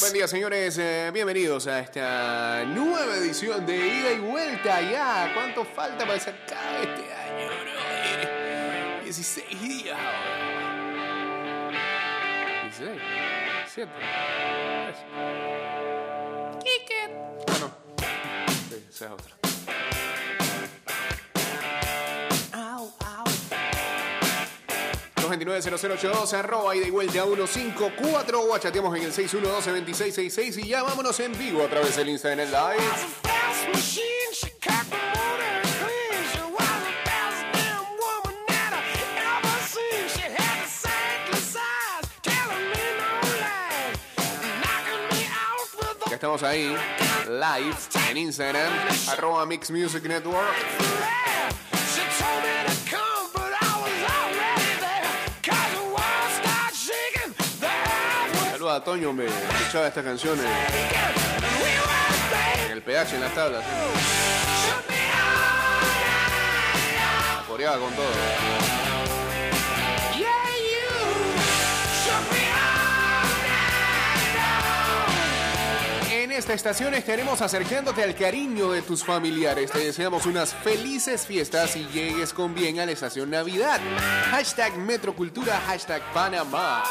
Buen día, señores. Eh, bienvenidos a esta nueva edición de Ida y Vuelta. Ya, ¿cuánto falta para que se acabe este año, bro? 16 días ahora. 16, 7, 3. Kike. Ah, no. Sí, esa es otra. 229-0082, arroba y vuelta 154 o chateamos en el 612-2666 y ya vámonos en vivo a través del Instagram en live. estamos ahí, live en Instagram, arroba Mix Music Network. Saluda a Toño, me escuchaba estas canciones en el PH, en las tablas. Coreaba con todo. En esta estación estaremos acercándote al cariño de tus familiares. Te deseamos unas felices fiestas y llegues con bien a la estación Navidad. Hashtag Metrocultura, hashtag Panamá.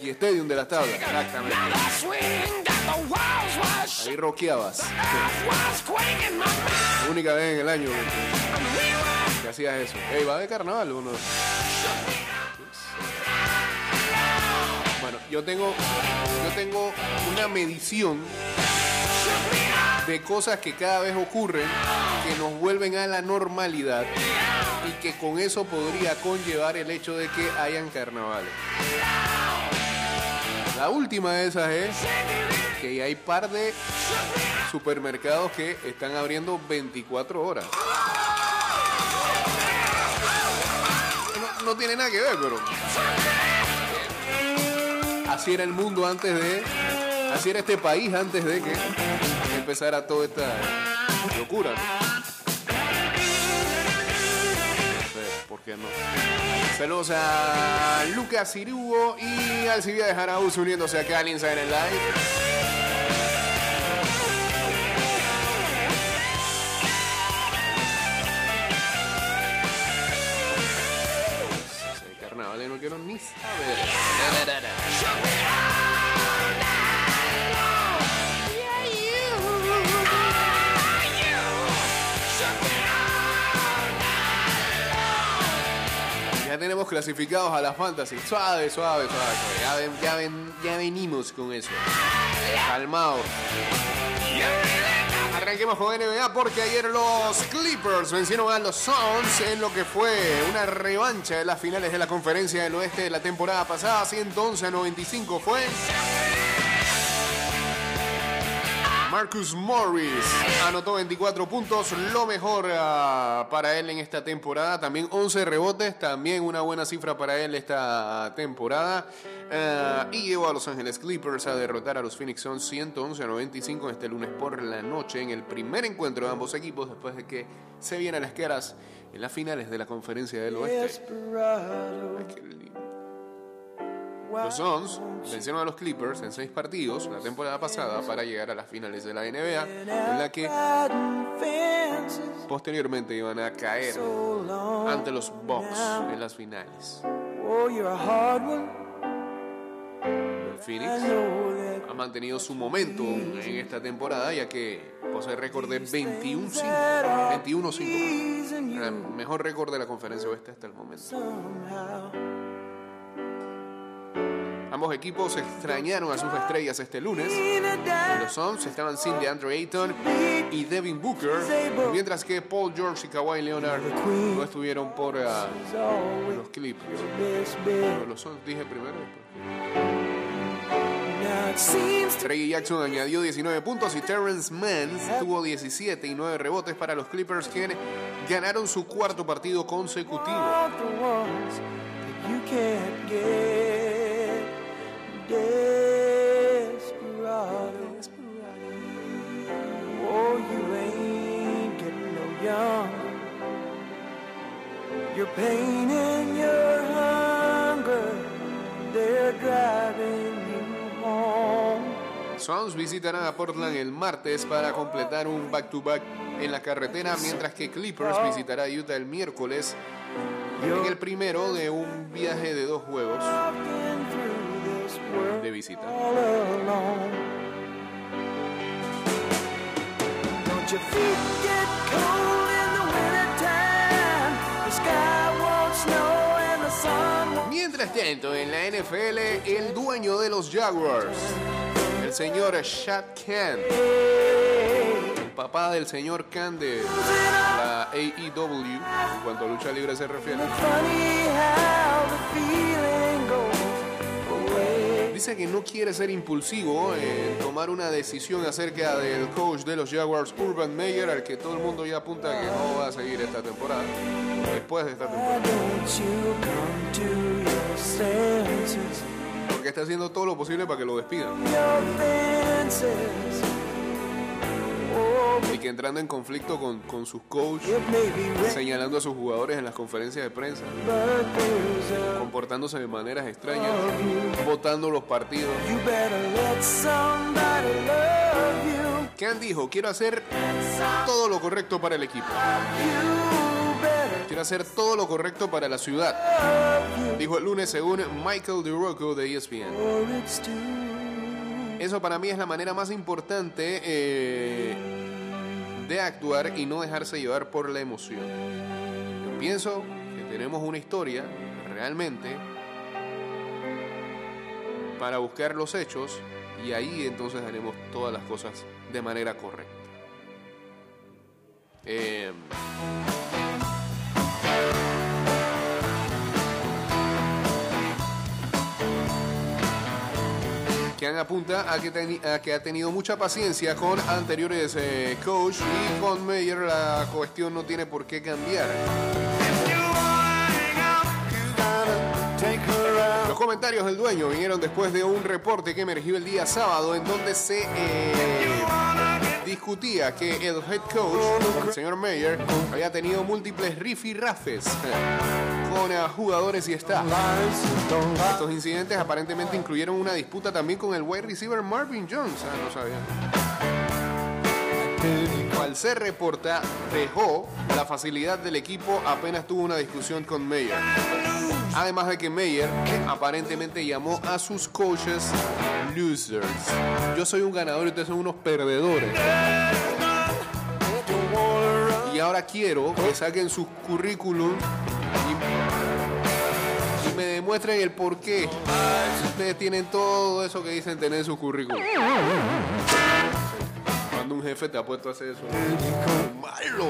Yankee Stadium de las tablas. Exactamente. Ahí roqueabas. Única vez en el año que- hacías eso. Ey, va de carnaval uno. Bueno, yo tengo, yo tengo una medición de cosas que cada vez ocurren que nos vuelven a la normalidad y que con eso podría conllevar el hecho de que hayan carnavales. La última de esas es que hay par de supermercados que están abriendo 24 horas. No, tiene nada que ver, pero así era el mundo antes de, así era este país antes de que empezara toda esta locura. ¿no? Sí, ¿Por qué no? Saludos a Lucas Cirugo y Alcibia de Jaraúz uniéndose acá al Instagram Live. Carnaval no quiero ni saber. Tenemos clasificados a la fantasy. Suave, suave, suave. Ya, ven- ya, ven- ya venimos con eso. Calmaos. Arranquemos con NBA porque ayer los Clippers vencieron a los Suns en lo que fue una revancha de las finales de la conferencia del oeste de la temporada pasada. 111 a 95 fue. Marcus Morris anotó 24 puntos, lo mejor ah, para él en esta temporada. También 11 rebotes, también una buena cifra para él esta temporada. Ah, y llevó a Los Ángeles Clippers a derrotar a los Phoenix Suns 111 a 95 este lunes por la noche en el primer encuentro de ambos equipos después de que se vieran las caras en las finales de la conferencia del oeste. Ay, qué lindo. Los Suns vencieron a los Clippers en seis partidos la temporada pasada para llegar a las finales de la NBA, en la que posteriormente iban a caer ante los Bucks en las finales. Phoenix ha mantenido su momento en esta temporada, ya que posee récord de 21-5. 21-5. El mejor récord de la conferencia oeste hasta el momento. Ambos equipos extrañaron a sus estrellas este lunes. Los Suns estaban sin DeAndre Ayton y Devin Booker, mientras que Paul George y Kawhi Leonard no estuvieron por ah, los best bet. Los Suns dije primero. Trey Jackson añadió 19 puntos y Terrence Mann tuvo 17 y 9 rebotes para los Clippers, que ganaron su cuarto partido consecutivo. Pain and your hunger, they're driving you home. Suns visitarán a Portland el martes para completar un back-to-back en la carretera, mientras que Clippers visitará Utah el miércoles en el primero de un viaje de dos juegos de visita. all alone. Don't your feet get cold Mientras tanto, en la NFL, el dueño de los Jaguars, el señor Shad Khan, el papá del señor Khan de la AEW, en cuanto a lucha libre se refiere, dice que no quiere ser impulsivo en tomar una decisión acerca del coach de los Jaguars, Urban Meyer, al que todo el mundo ya apunta que no va a seguir esta temporada, después de esta temporada, porque está haciendo todo lo posible para que lo despidan. Que entrando en conflicto con, con sus coaches, señalando a sus jugadores en las conferencias de prensa, comportándose de maneras extrañas, votando los partidos. Khan dijo, quiero hacer todo lo correcto para el equipo, quiero hacer todo lo correcto para la ciudad, dijo el lunes según Michael DeRocco de ESPN. Eso para mí es la manera más importante eh, de actuar y no dejarse llevar por la emoción. Yo pienso que tenemos una historia realmente para buscar los hechos y ahí entonces haremos todas las cosas de manera correcta. Eh, Kean apunta a que, a que ha tenido mucha paciencia con anteriores eh, coach y con Meyer la cuestión no tiene por qué cambiar. Los comentarios del dueño vinieron después de un reporte que emergió el día sábado en donde se eh, discutía que el head coach, el señor Meyer, había tenido múltiples rifirrafes con eh, jugadores y staff. Estos incidentes aparentemente incluyeron una disputa también con el wide receiver Marvin Jones. Ah, no sabía. Al se reporta, dejó la facilidad del equipo apenas tuvo una discusión con Meyer. Además de que Meyer aparentemente llamó a sus coaches losers. Yo soy un ganador y ustedes son unos perdedores. Y ahora quiero que saquen sus currículum demuestren el por qué ustedes tienen todo eso que dicen tener en su currículum. Cuando un jefe te ha puesto a hacer eso, malo.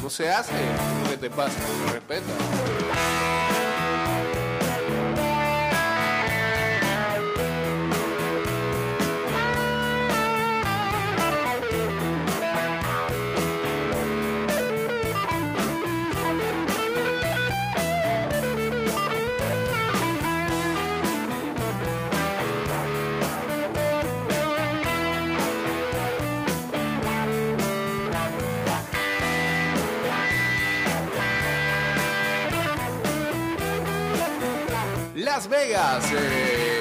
No se hace. ¿Qué te pasa? Respeta. Las Vegas eh,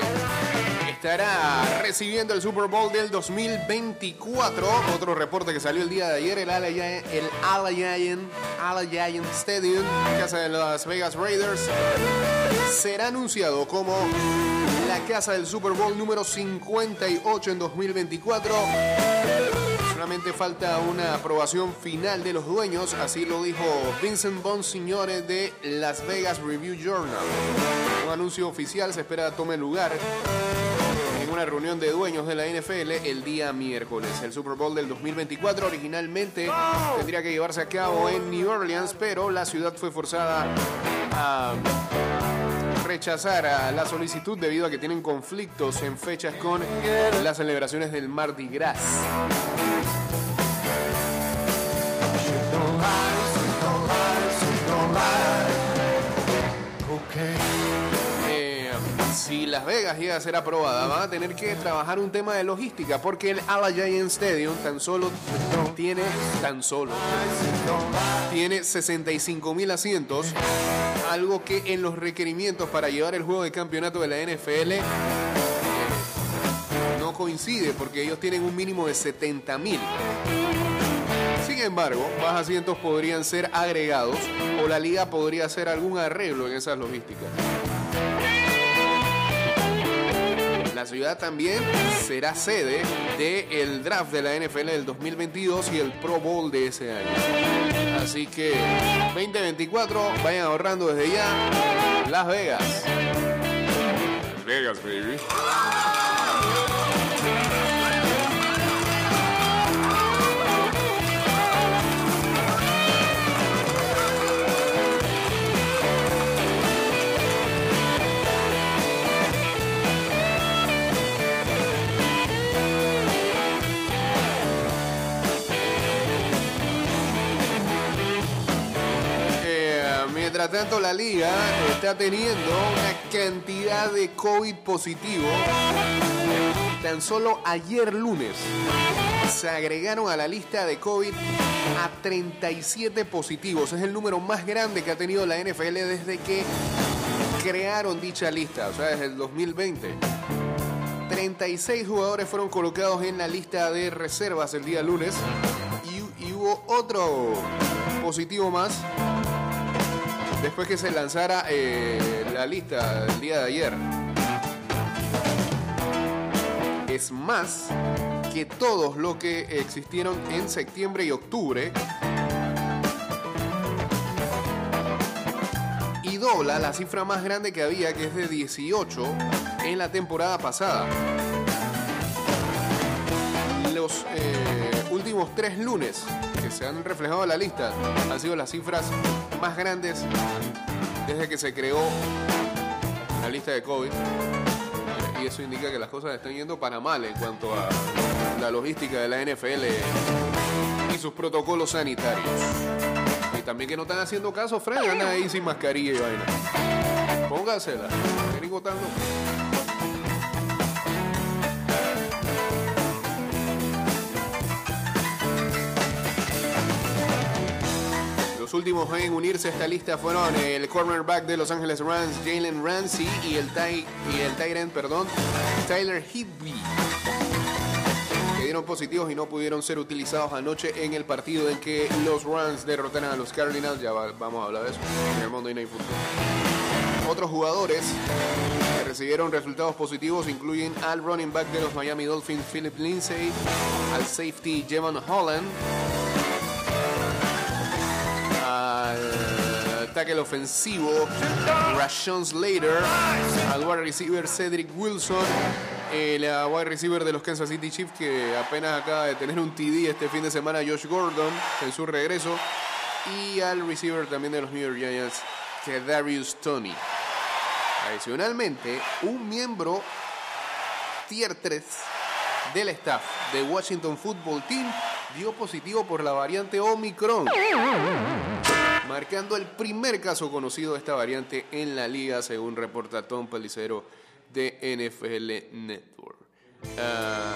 estará recibiendo el Super Bowl del 2024. Otro reporte que salió el día de ayer, el Allegiant, el Allegiant Stadium, casa de Las Vegas Raiders, será anunciado como la casa del Super Bowl número 58 en 2024. Falta una aprobación final de los dueños, así lo dijo Vincent Bonsignore de Las Vegas Review Journal. Un anuncio oficial se espera tome lugar en una reunión de dueños de la NFL el día miércoles. El Super Bowl del 2024 originalmente tendría que llevarse a cabo en New Orleans, pero la ciudad fue forzada a rechazar la solicitud debido a que tienen conflictos en fechas con las celebraciones del Mardi Gras. Eh, Si Las Vegas llega a ser aprobada, van a tener que trabajar un tema de logística porque el Allegiant Stadium tan solo tiene tan solo tiene 65 mil asientos, algo que en los requerimientos para llevar el juego de campeonato de la NFL eh, no coincide porque ellos tienen un mínimo de 70 mil. Embargo, más asientos podrían ser agregados o la liga podría hacer algún arreglo en esas logísticas. La ciudad también será sede del draft de la NFL del 2022 y el Pro Bowl de ese año. Así que 2024, vayan ahorrando desde ya. Las Vegas. Las Vegas, baby. Tanto, la liga está teniendo una cantidad de COVID positivo. Tan solo ayer lunes se agregaron a la lista de COVID a 37 positivos. Es el número más grande que ha tenido la NFL desde que crearon dicha lista, o sea, desde el 2020. 36 jugadores fueron colocados en la lista de reservas el día lunes y, y hubo otro positivo más después que se lanzara eh, la lista el día de ayer. Es más que todos los que existieron en septiembre y octubre. Y dobla la cifra más grande que había, que es de 18 en la temporada pasada. Los eh, últimos tres lunes que se han reflejado en la lista han sido las cifras más grandes desde que se creó la lista de COVID. Y eso indica que las cosas están yendo para mal en cuanto a la logística de la NFL y sus protocolos sanitarios. Y también que no están haciendo caso, Fred, andan ahí sin mascarilla y vaina. Póngasela. Gringo. Los últimos en unirse a esta lista fueron el cornerback de Los Ángeles Rams, Jalen Ramsey, y el, y el end, perdón, Tyler Higby, que dieron positivos y no pudieron ser utilizados anoche en el partido en que los Rams derrotaron a los Cardinals. Ya va- vamos a hablar de eso en el Monday Night Football. Otros jugadores que recibieron resultados positivos incluyen al running back de los Miami Dolphins, Philip Lindsay, al safety Jevon Holland, tackle ofensivo. Rashawn Slater, al wide receiver Cedric Wilson, el uh, wide receiver de los Kansas City Chiefs que apenas acaba de tener un TD este fin de semana, Josh Gordon, en su regreso, y al receiver también de los New York Giants, Darius Tony. Adicionalmente, un miembro tier 3 del staff de Washington Football Team dio positivo por la variante Omicron, marcando el primer caso conocido de esta variante en la liga, según reporta Tom Pelicero de NFL Network. Ah,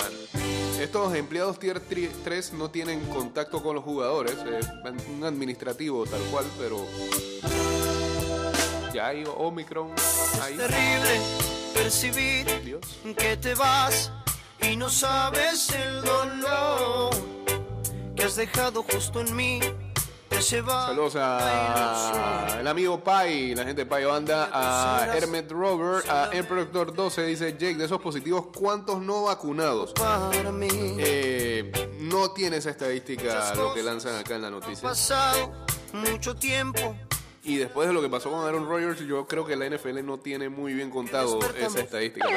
estos empleados tier 3 no tienen contacto con los jugadores, es un administrativo tal cual, pero ya hay Omicron ahí. terrible percibir Dios. que te vas y no sabes el dolor que has dejado justo en mí. Saludos a el amigo Pai, la gente de Pai Banda, a Hermet Robert, a Emperor 12, dice Jake, de esos positivos, ¿cuántos no vacunados? para mí. Eh, no tiene esa estadística lo que lanzan acá en la noticia. Mucho tiempo Y después de lo que pasó con Aaron Rodgers, yo creo que la NFL no tiene muy bien contado esa estadística.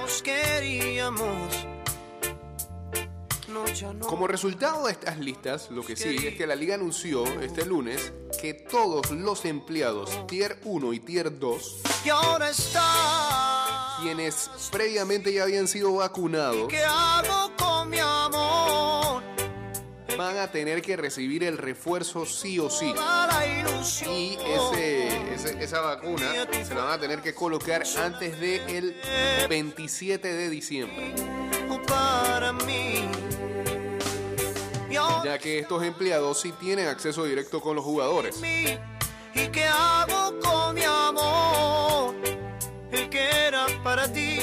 nos queríamos. Como resultado de estas listas, lo que sigue es que la liga anunció este lunes que todos los empleados Tier 1 y Tier 2 Y ahora está. quienes previamente ya habían sido vacunados van a tener que recibir el refuerzo sí o sí. Y ese, ese- esa vacuna se la van a tener que colocar antes del 27 de diciembre. para mí. Ya que estos empleados sí tienen acceso directo con los jugadores. ¿Y qué hago con mi amor? El que era para ti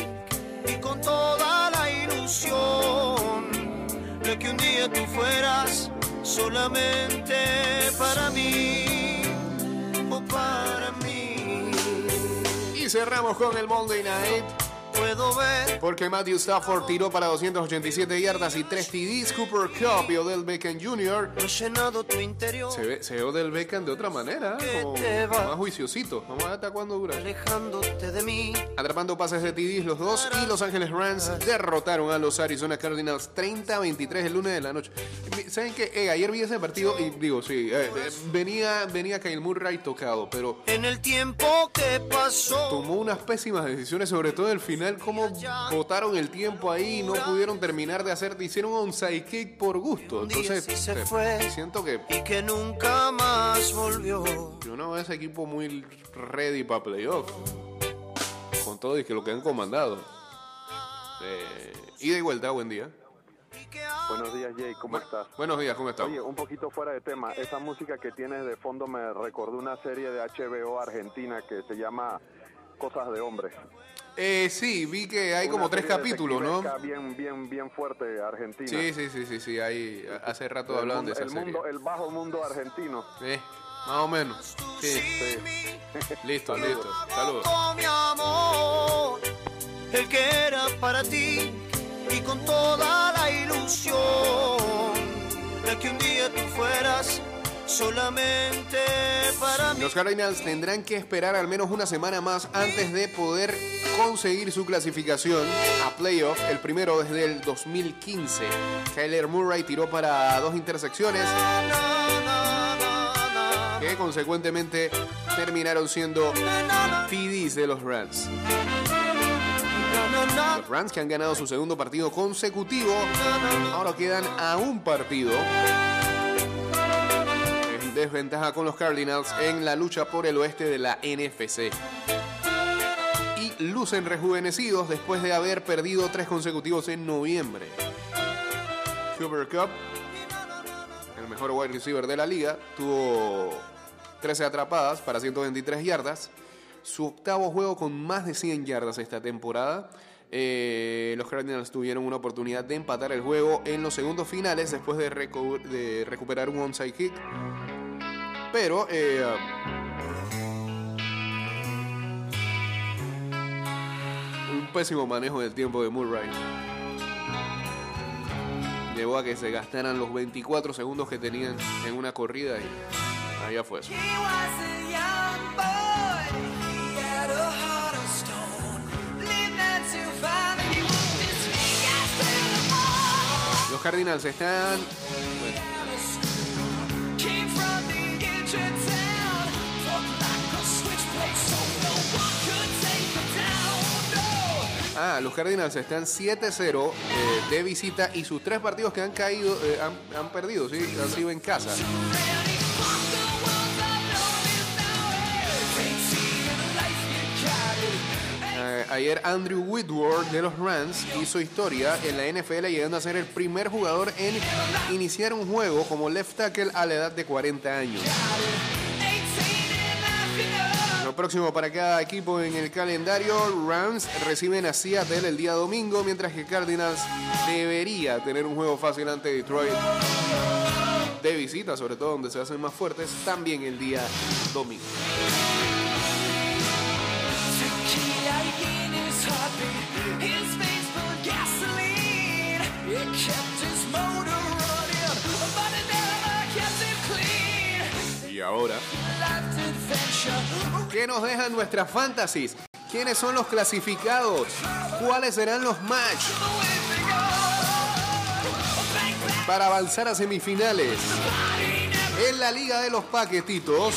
y con toda la ilusión de que un día tú fueras solamente para mí o para mí. Y cerramos con el Monday Night. Puedo ver Porque Matthew Stafford tiró para 287 yardas y 3 TDs. Cooper Cup y Odell Beckham Jr. he llenado tu interior, Se ve, se ve Odell Beckham de otra manera, como más juiciosito. Vamos a ver hasta cuándo dura. alejándote de mí. Atrapando pases de TDs los dos y Los Ángeles Rams derrotaron a los Arizona Cardinals 30-23 el lunes de la noche. ¿Saben qué? Eh, ayer vi ese partido y digo, sí, eh, eh, venía, venía Kyle Murray tocado, pero En el tiempo que pasó, tomó unas pésimas decisiones, sobre todo el final, como botaron el tiempo ahí y no pudieron terminar de hacer, hicieron un onside kick por gusto. Entonces, sí se fue. siento que y que nunca más volvió. yo no veo ese equipo muy ready para playoff. Con todo y que lo que han comandado. Eh, ida y vuelta, buen día. Buenos días, Jay, ¿cómo estás? Buenos días, ¿cómo estás? Oye, un poquito fuera de tema, esa música que tienes de fondo me recordó una serie de HBO argentina que se llama Cosas de Hombres. Eh, sí, vi que hay Una como tres capítulos, ¿no? Bien, bien, bien fuerte argentina. Sí, sí, sí, sí, sí, ahí hace rato el hablaban mundo, de esa el serie. mundo, el bajo mundo argentino. Sí, más o menos. Sí, Sí. listo, listo. Saludos. Con mi amor, el que era para ti y con toda la ilusión de que un día tú fueras solamente para mí. Los Cardinals tendrán que esperar al menos una semana más antes de poder conseguir su clasificación a playoff, el primero desde el 2015. Kyler Murray tiró para dos intersecciones que consecuentemente terminaron siendo TDs de los Rams. Los Rams que han ganado su segundo partido consecutivo, ahora quedan a un partido desventaja con los Cardinals en la lucha por el oeste de la NFC. Y lucen rejuvenecidos después de haber perdido tres consecutivos en noviembre. Cooper Cup, el mejor wide receiver de la liga, tuvo 13 atrapadas para 123 yardas. Su octavo juego con más de 100 yardas esta temporada. Eh, los Cardinals tuvieron una oportunidad de empatar el juego en los segundos finales después de, de recuperar un onside kick. Pero eh, un pésimo manejo del tiempo de Murray. Llevó a que se gastaran los 24 segundos que tenían en una corrida y allá fue eso. He was a young Ah, los Cardinals están 7-0 eh, de visita y sus tres partidos que han caído, eh, han, perdido, sí, han sido en casa. Eh, ayer Andrew Whitworth de los Rams hizo historia en la NFL llegando a ser el primer jugador en iniciar un juego como left tackle a la edad de 40 años. Próximo para cada equipo en el calendario, Rams reciben a Seattle el día domingo, mientras que Cardinals debería tener un juego fácil ante Detroit de visita, sobre todo donde se hacen más fuertes, también el día domingo. Y ahora, ¿qué nos dejan nuestras fantasies? ¿Quiénes son los clasificados? ¿Cuáles serán los match para avanzar a semifinales? En la Liga de los Paquetitos.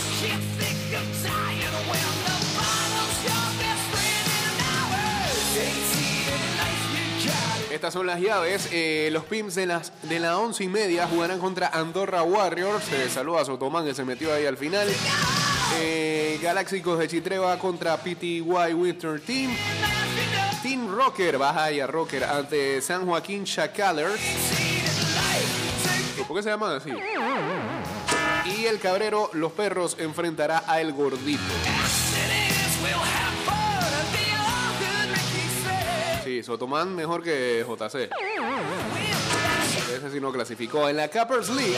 Estas son las llaves. Eh, los Pimps de, las, de la once y media jugarán contra Andorra Warriors. Se saluda a Sotomán que se metió ahí al final. Eh, Galáxicos de Chitreva contra PTY Winter Team. Team Rocker, baja a Rocker ante San Joaquín Chacalers. ¿Por qué se llaman así? Y el Cabrero, los perros, enfrentará a El Gordito. Sí, Sotomán mejor que JC. Ese sí no clasificó. En la Cappers League.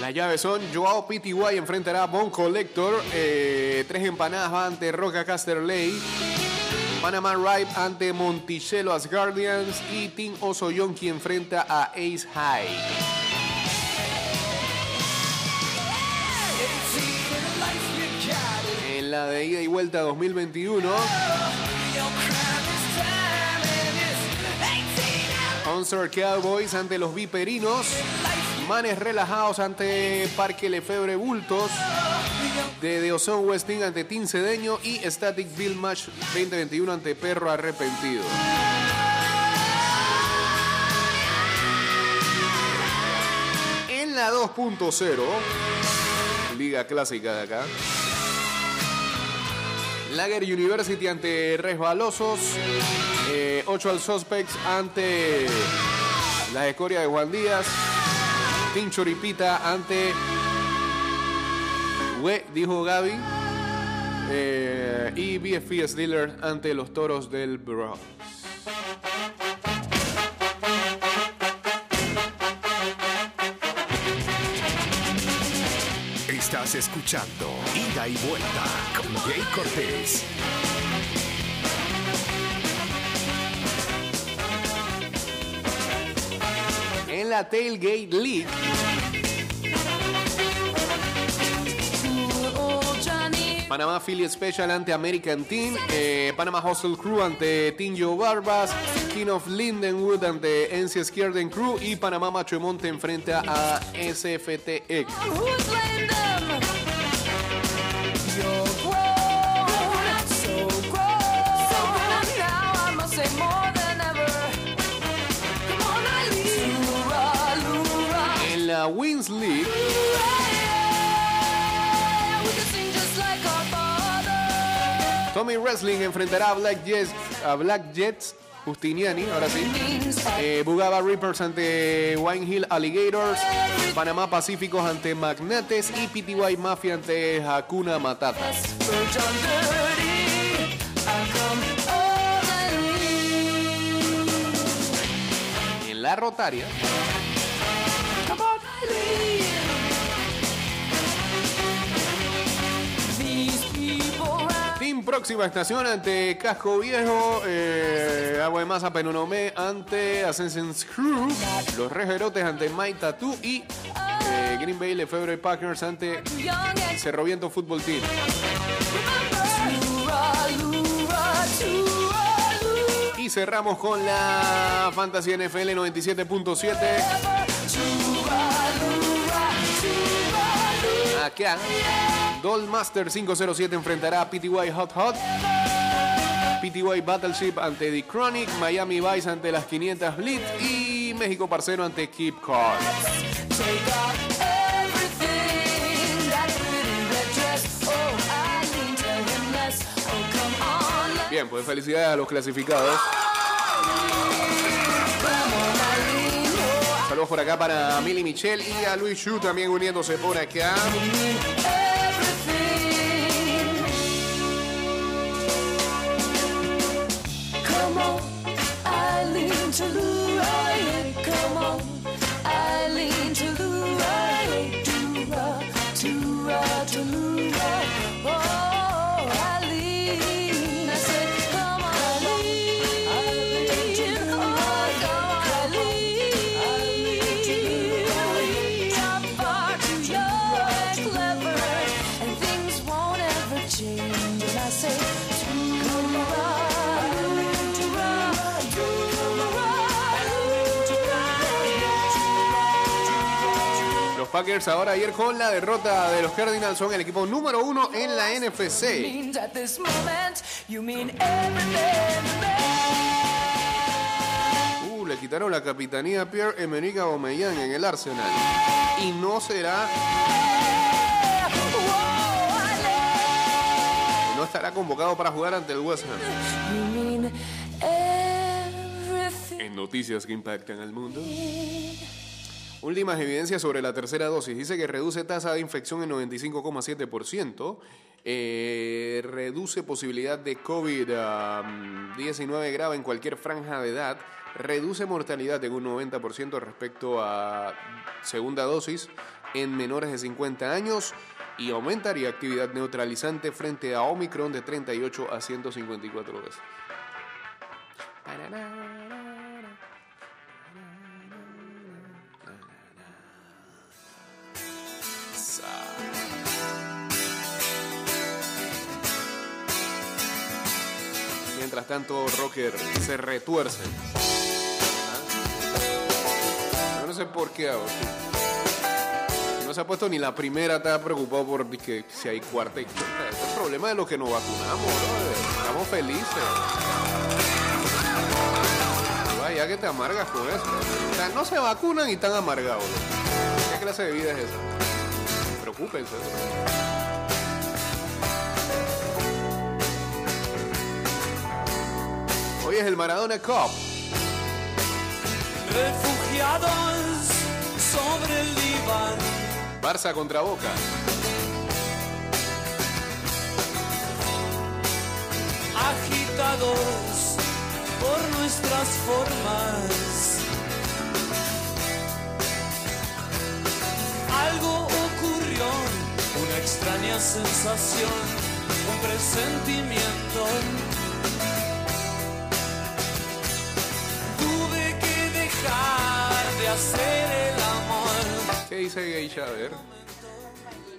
Las llaves son Joao PTY enfrentará a Bon Collector. eh, tres empanadas va ante Roca Casterley. Panama Ride ante Monticello Asgardians. Y Team Oso Yonki enfrenta a Ace High. En la de ida y vuelta 2021. Concert Cowboys ante los Viperinos. Manes relajados ante Parque Lefebvre Bultos. De Ozone Westing ante Team Cedeño. Y Static Bill Match 2021 ante Perro Arrepentido. En la 2.0, Liga Clásica de acá. Lager University ante Resbalosos. 8 al Suspects ante la escoria de Juan Díaz. Choripita ante We, dijo Gaby. Eh, y BFP Steelers ante los toros del Bronx. Estás escuchando Ida y Vuelta con Jay Cortés. La Tailgate League. Panamá Affiliate Special ante American Team, eh, Panama Hustle Crew ante Team Joe Barbas, King of Lindenwood ante NC Skierden Crew y Panamá Machomonte enfrenta a SFTX. La Wins League, Tommy Wrestling enfrentará a Black Jets, a Black Jets Justiniani, ahora sí. Eh, Bugaba Reapers ante Wine Hill Alligators. Panamá Pacíficos ante Magnates. Y PTY Mafia ante Hakuna Matata. En la Rotaria. Team Próxima Estación ante Casco Viejo, eh, Agua de Masa Penonomé ante Ascension's Crew, Los Rejerotes ante Mike Tattoo y eh, Green Bay Lefebvre Packers ante Cerro Viento Fútbol Team. Y cerramos con la Fantasy NFL 97.7. Acá, Dollmaster 507 enfrentará a PTY Hot Hot. PTY Battleship ante The Chronic. Miami Vice ante las 500 Blitz. Y México Parcero ante Keep Car. Bien, pues felicidades a los clasificados. Saludos por acá para Milly Michelle y a Luis Yu también uniéndose por acá. Packers ahora ayer con la derrota de los Cardinals son el equipo número uno en la NFC. Uh, le quitaron la capitanía a Pierre-Emerick Aubameyang en el Arsenal. Y no será, no estará convocado para jugar ante el West Ham. En noticias que impactan al mundo. Últimas evidencias sobre la tercera dosis. Dice que reduce tasa de infección en 95,7%. eh, reduce posibilidad de COVID-19 grave en cualquier franja de edad. Reduce mortalidad en un 90% respecto a segunda dosis en menores de 50 años. Y aumentaría actividad neutralizante frente a Omicron de 38 a 154 veces. Tanto, Rocker se retuerce. ¿Ah? Yo no sé por qué ahora. No se ha puesto ni la primera, está preocupado por que si hay cuarta y quinta. Este es el problema de los que nos vacunamos. Estamos felices. Vaya que te amargas con eso. No se vacunan y están amargados. ¿no? ¿Qué clase de vida es esa? Preocúpense. Hoy es el Maradona Cup. Refugiados sobre el diván. Barça contra Boca. agitados por nuestras formas. Algo ocurrió, una extraña sensación, un presentimiento. Hacer el amor. ¿Qué dice Geisha? A ver.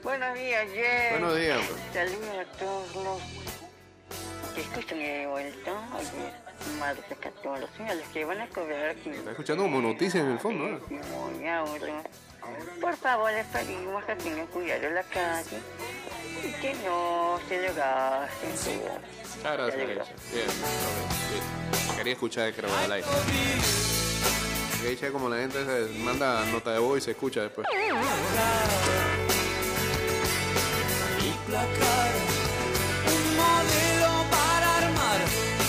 Buenos días, Jen. Buenos días, pues. Saludos a todos los que escuchan de vuelta. Ayer, Madre Católica, a los que van a cobrar aquí. Está escuchando como noticias en el fondo, ¿eh? Muy ahorro. Por favor, les pedimos que tengan cuidado en la calle y que no se lo gasten gracias, Geisha. Bien, bien. Quería escuchar el al aire. Geisha como la gente se manda nota de voz y se escucha después. un modelo para armar,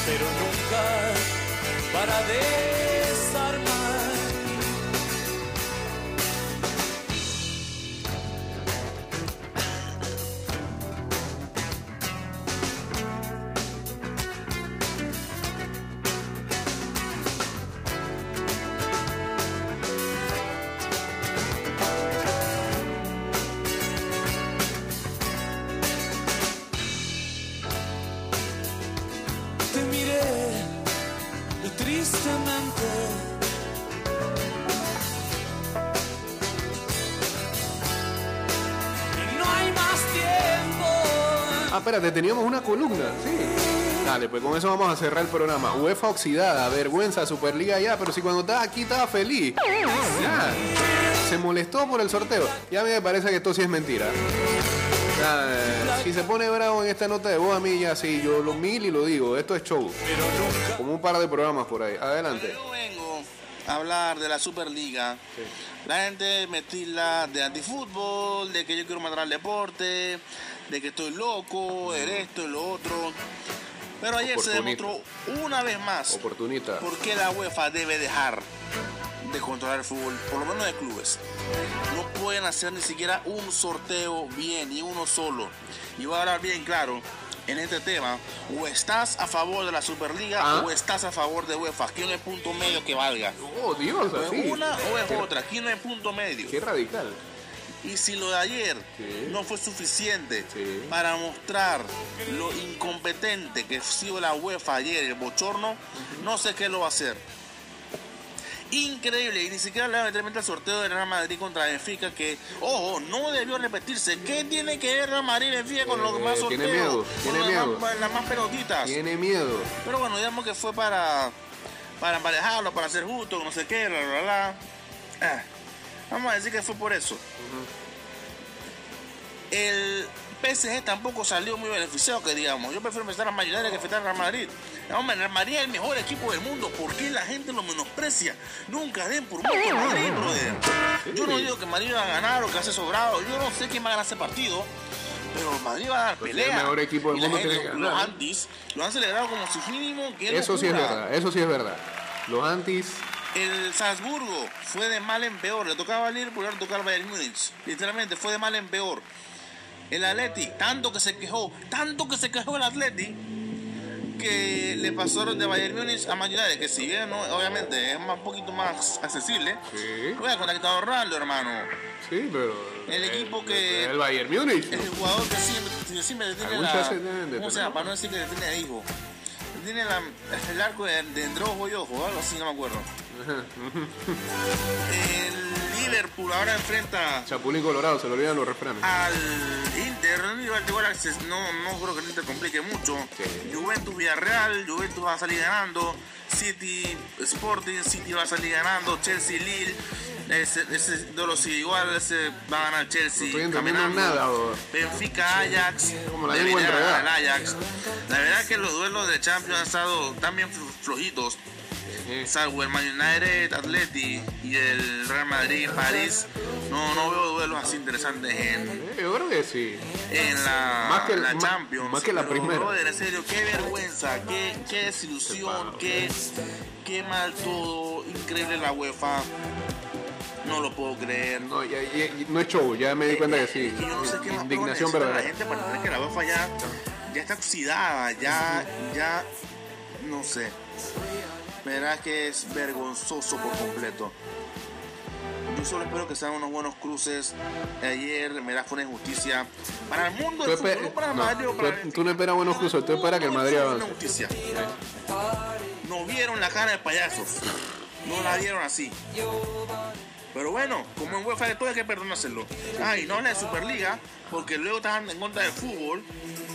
pero nunca para desarmar. Espérate, teníamos una columna, sí. Dale, pues con eso vamos a cerrar el programa. UEFA oxidada, vergüenza, Superliga ya, pero si cuando estaba aquí estaba feliz. Ya. Se molestó por el sorteo. Ya a mí me parece que esto sí es mentira. Ya, si se pone bravo en esta nota de voz a mí, ya sí, yo lo mil y lo digo. Esto es show. Como un par de programas por ahí. Adelante. Yo vengo a hablar de la Superliga. La gente me tila de antifútbol, de que yo quiero matar al deporte, de que estoy loco, de esto y lo otro. Pero ayer se demostró una vez más Oportunista. por qué la UEFA debe dejar de controlar el fútbol, por lo menos de clubes. No pueden hacer ni siquiera un sorteo bien, ni uno solo. Y voy a hablar bien claro en este tema. O estás a favor de la Superliga Ah. o estás a favor de UEFA. Aquí no hay punto medio que valga. Oh, Dios, O es así. una o es otra. Aquí no hay punto medio. Qué radical. Y si lo de ayer Sí. no fue suficiente Sí. para mostrar lo incompetente que ha sido la UEFA ayer, el bochorno, no sé qué lo va a hacer. Increíble, y ni siquiera le va a meter al sorteo de Real Madrid contra Benfica, que, ojo, no debió repetirse. ¿Qué tiene que ver Real Madrid Benfica con los Eh, demás tiene sorteos? miedo, Con tiene los miedo. demás- las más pelotitas. Tiene miedo. Pero bueno, digamos que fue para, para emparejarlo, para ser justo, no sé qué, bla, bla, bla. Ah. Vamos a decir que fue por eso. El PSG tampoco salió muy beneficiado, que digamos. Yo prefiero enfrentar a Mayonnaise que enfrentar a Real Madrid. Hombre, Real Madrid es el mejor equipo del mundo. ¿Por qué la gente lo menosprecia? Nunca den por muerto a Madrid, brother. Yo no digo que Madrid va a ganar o que hace sobrado. Yo no sé quién va a ganar ese partido. Pero Madrid va a dar Pues pelea. el mejor equipo del mundo gente, tiene que Los ganar. antis lo han celebrado como si mínimo que Eso sí es verdad, eso sí es verdad. Los antis, El Salzburgo fue de mal en peor. Le tocaba al Liverpool, le tocaba al Bayern Múnich. Literalmente fue de mal en peor. El Atleti, tanto que se quejó, tanto que se quejó el Atleti, que le pasaron de Bayern Múnich a Man United, que si bien ¿no? obviamente es un poquito más accesible, Sí. voy a conectar ahorrando, hermano. sí, pero. El equipo que- El Bayern Múnich. El jugador que siempre, que siempre tiene Algún la... chance deben de ¿Cómo se tener. llama? Para no decir que tiene hijo. Tiene la- el arco de, de Endrojo y Ojo, algo así, no me acuerdo. El Liverpool ahora enfrenta Chapulín Colorado, se le olvidan los refranes. al Inter. Igual, no, no creo que el Inter complique mucho. Sí. Juventus Villarreal, Juventus va a salir ganando. City Sporting, City va a salir ganando. Chelsea Lille. Ese, ese sí, igual ese va a ganar Chelsea. No estoy caminando. nada, bro. Benfica Ajax. Como la al Ajax. La verdad es que los duelos de Champions han estado también flojitos. Salvo el Man United, Atleti y el Real Madrid, París. No, no veo duelos así interesantes en, Eh, Yo creo que sí. en la, Más que- en la Champions. más que la Pero, primera. brother, en serio, qué vergüenza, qué, qué desilusión, qué, qué mal todo. Increíble la UEFA. No lo puedo creer. No, ya- ya- no es show, ya me di cuenta que sí. Es que yo no sé qué más Indignación necesita la gente para entender que la UEFA ya, ya está oxidada, ya, ya, no sé. Verás que es vergonzoso por completo. Yo solo espero que sean unos buenos cruces. Ayer, verás, fue una injusticia para el mundo Tú, del fútbol, no para no, Madrid o para tú- tú no esperas buenos cruces, tú esperas que el Madrid avance. una justicia. No vieron la cara de payasos. No la vieron así. Pero bueno, como en UEFA de todo hay que perdonárselo. Ah, y no la Superliga, porque luego están en contra del fútbol.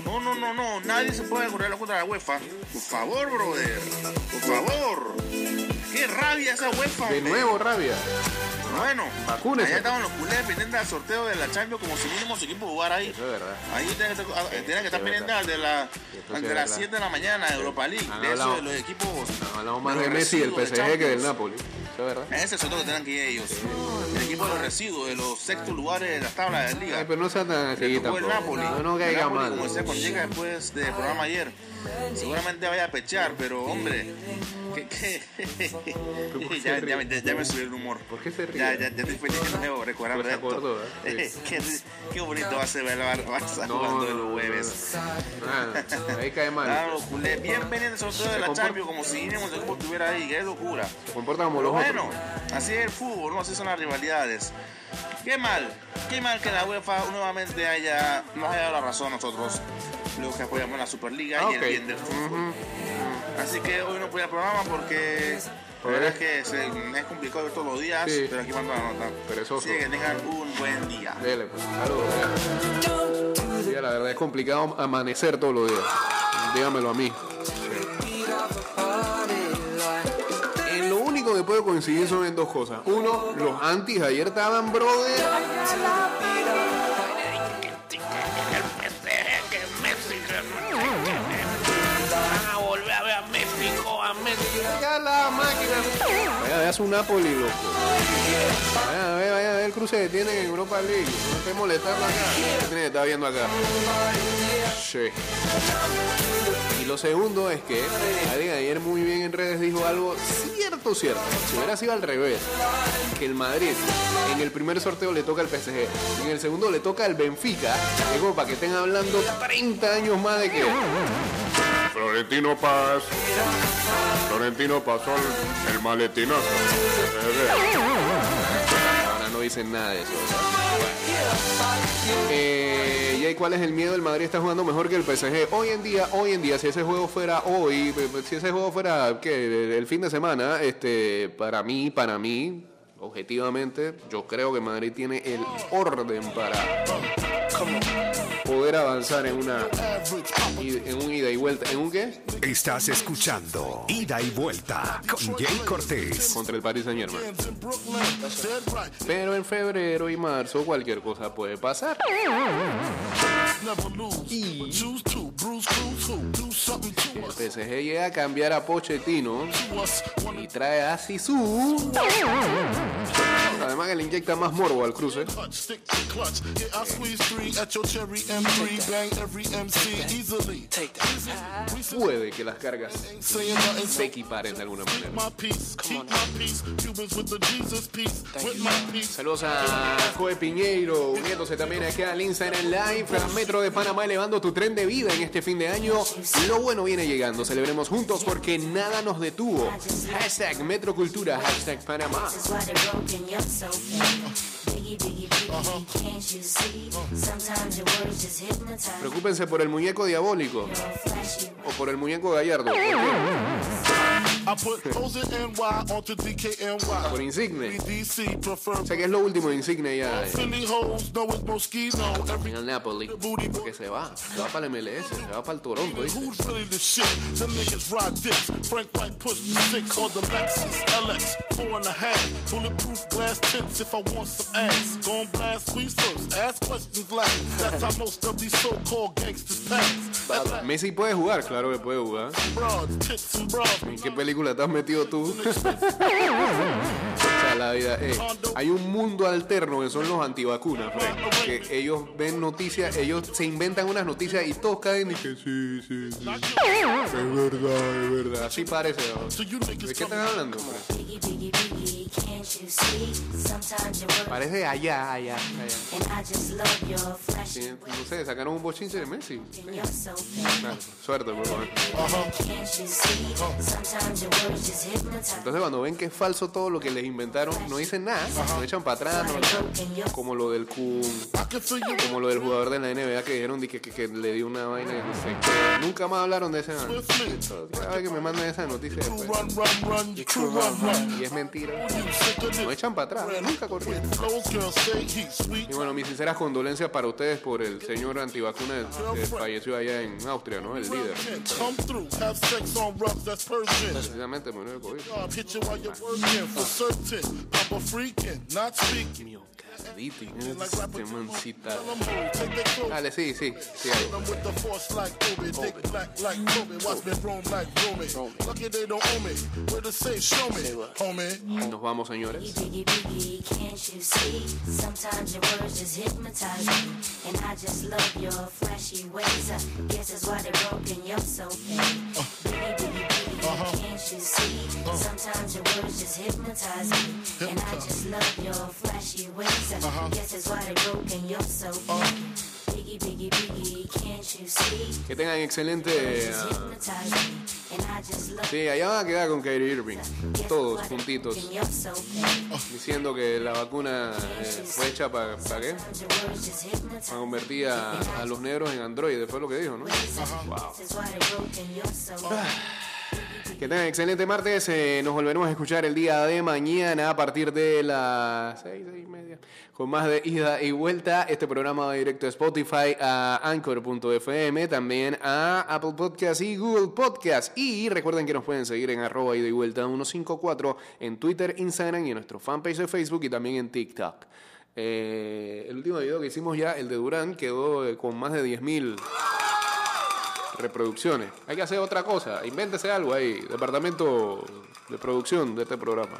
No, no, no, no. Nadie se puede correr la contra de la UEFA. Por favor, brother. Por favor. Qué rabia esa UEFA. De hombre. nuevo, rabia. Bueno, Vacúnese. allá estaban los culés pendientes del sorteo de la Champions como si mínimo su equipo jugara ahí. Eso es verdad. Ahí tienen que, estar- eh, tienen que estar es pendientes al de, la, al sí las verdad. 7 de la mañana de Europa League. Han de eso hablado- de los equipos. Hablamos más de Messi y de PSG que del. Napoli. Eso es verdad. Ese es el sorteo que tienen que ir ellos. El equipo de los residuos, de los sextos lugares de las tablas de la liga. Ay, pero no sea tan así tocó el tampoco. Napoli. No, no El caiga mal. Como decía, cuando llega después del programa ayer, seguramente vaya a pechar, pero hombre, qué ya, me- ya me subió el humor. ¿Por qué se ríe? Ya, ya, ya estoy feliz de nuevo recordando Pues ¿eh? Sí. qué, qué bonito va a ser ver al Barça No, jugando no, jueves. Ahí cae mal. Claro, culé, bien pendiente sobre todo de la comporta- Champions, como si el equipo estuviera ahí, qué locura. Se comporta como los Bueno, otros. así es el fútbol, ¿no? así son las rivalidades. Qué mal, qué mal que la UEFA nuevamente haya, nos haya dado la razón a nosotros, los que apoyamos la Superliga Ah, y el bien del fútbol. Así que hoy no voy al programa porque la ¿Por verdad es que se- es complicado ver todos los días, Sí. pero aquí mando la nota. Perezoso. Así que tengan un buen día. Dele, pues. Saludos. Sí, la verdad es complicado amanecer todos los días. Dígamelo a mí. Puedo coincidir son en dos cosas. Uno, los antis ayer estaban, brother. Vaya a ver a su Napoli, loco. Vaya a ver, vaya a ver el cruce que tienen en Europa League. No estés molestando acá. ¿Qué tiene viendo acá? Y lo segundo es que alguien ayer muy bien en redes dijo algo cierto, cierto. Si hubiera sido al revés, que el Madrid en el primer sorteo le toca al PSG y en el segundo le toca al Benfica, es como para que estén hablando 30 años más de que Florentino Paz. Florentino pasó el, el maletinazo. Ahora no dicen nada de eso. Eh, ¿Y ahí cuál es el miedo? El Madrid está jugando mejor que el PSG. Hoy en día, hoy en día, si ese juego fuera hoy, si ese juego fuera ¿qué? el fin de semana, este, para mí, para mí, objetivamente, yo creo que Madrid tiene el orden para poder avanzar en una en un ida y vuelta. ¿En un qué? Estás escuchando Ida y Vuelta con Jay Cortés. Contra el Paris Saint Germain. Pero en febrero y marzo cualquier cosa puede pasar. Y el PSG llega a cambiar a Pochettino y trae a Sisu. Además que le inyecta más morbo al cruce. Puede que las cargas se equiparen de alguna manera. Saludos a Joe Piñeiro, uniéndose también acá al Instagram Live. Metro de Panamá elevando tu tren de vida en este fin de año. Lo bueno viene llegando. Celebremos juntos porque nada nos detuvo. Hashtag Metrocultura, hashtag Panamá. Preocúpense por el muñeco diabólico o por el muñeco gallardo. Por Insigne. O sea que es lo último de Insigne ya en el Napoli. Porque se va. Se va para el MLS, se va para el Toronto. ¿viste? Messi puede jugar, claro que puede jugar. ¿En qué película te has metido tú? la vida. eh, hay un mundo alterno que son los antivacunas, Frank, que ellos ven noticias, ellos se inventan unas noticias y todos caen y que sí, sí, sí. Es verdad, es verdad. Así parece. ¿no? ¿De qué están hablando? Frank? Parece allá, allá, allá. Sí, no sé, sacaron un bochinche de Messi. Sí. Suerte, por favor. Entonces cuando ven que es falso todo lo que les inventaron, no dicen nada, lo echan para atrás, no- como lo del Kun, como lo del jugador de la NBA que dijeron de que, que- que le dio una vaina que no sé qué. Nunca más hablaron de esa. Cada vez que me mandan esa noticia después. Y es mentira. No echan para atrás, nunca corrieron. Y bueno, mis sinceras condolencias para ustedes por el señor antivacuna que falleció allá en Austria, ¿no? El líder. Precisamente murió de COVID. Miocarditis, este mancita. Dale, sí, sí, sí. ahí. Nos vamos, señores. Can't you see? Sometimes your words just hypnotize me. And I just love your flashy ways. Guess that's why. And. You're so? Que tengan excelente. Ah, sí, allá van a quedar con Kyrie Irving. Todos juntitos. Diciendo que la vacuna eh, fue hecha para qué? Just hypnotize Para convertir a, a los negros en androides, fue lo que dijo, ¿no? Que tengan excelente martes. eh, nos volveremos a escuchar el día de mañana a partir de las seis, seis y media. Con más de ida y vuelta. Este programa va directo a Spotify, a Anchor.fm, también a Apple Podcast y Google Podcast. Y recuerden que nos pueden seguir en arroba ida y vuelta 154 en Twitter, Instagram y en nuestro fanpage de Facebook y también en TikTok. Eh, el último video que hicimos ya, el de Durán, quedó eh, con más de 10.000 reproducciones. Hay que hacer otra cosa. Invéntese algo ahí. Departamento de producción de este programa.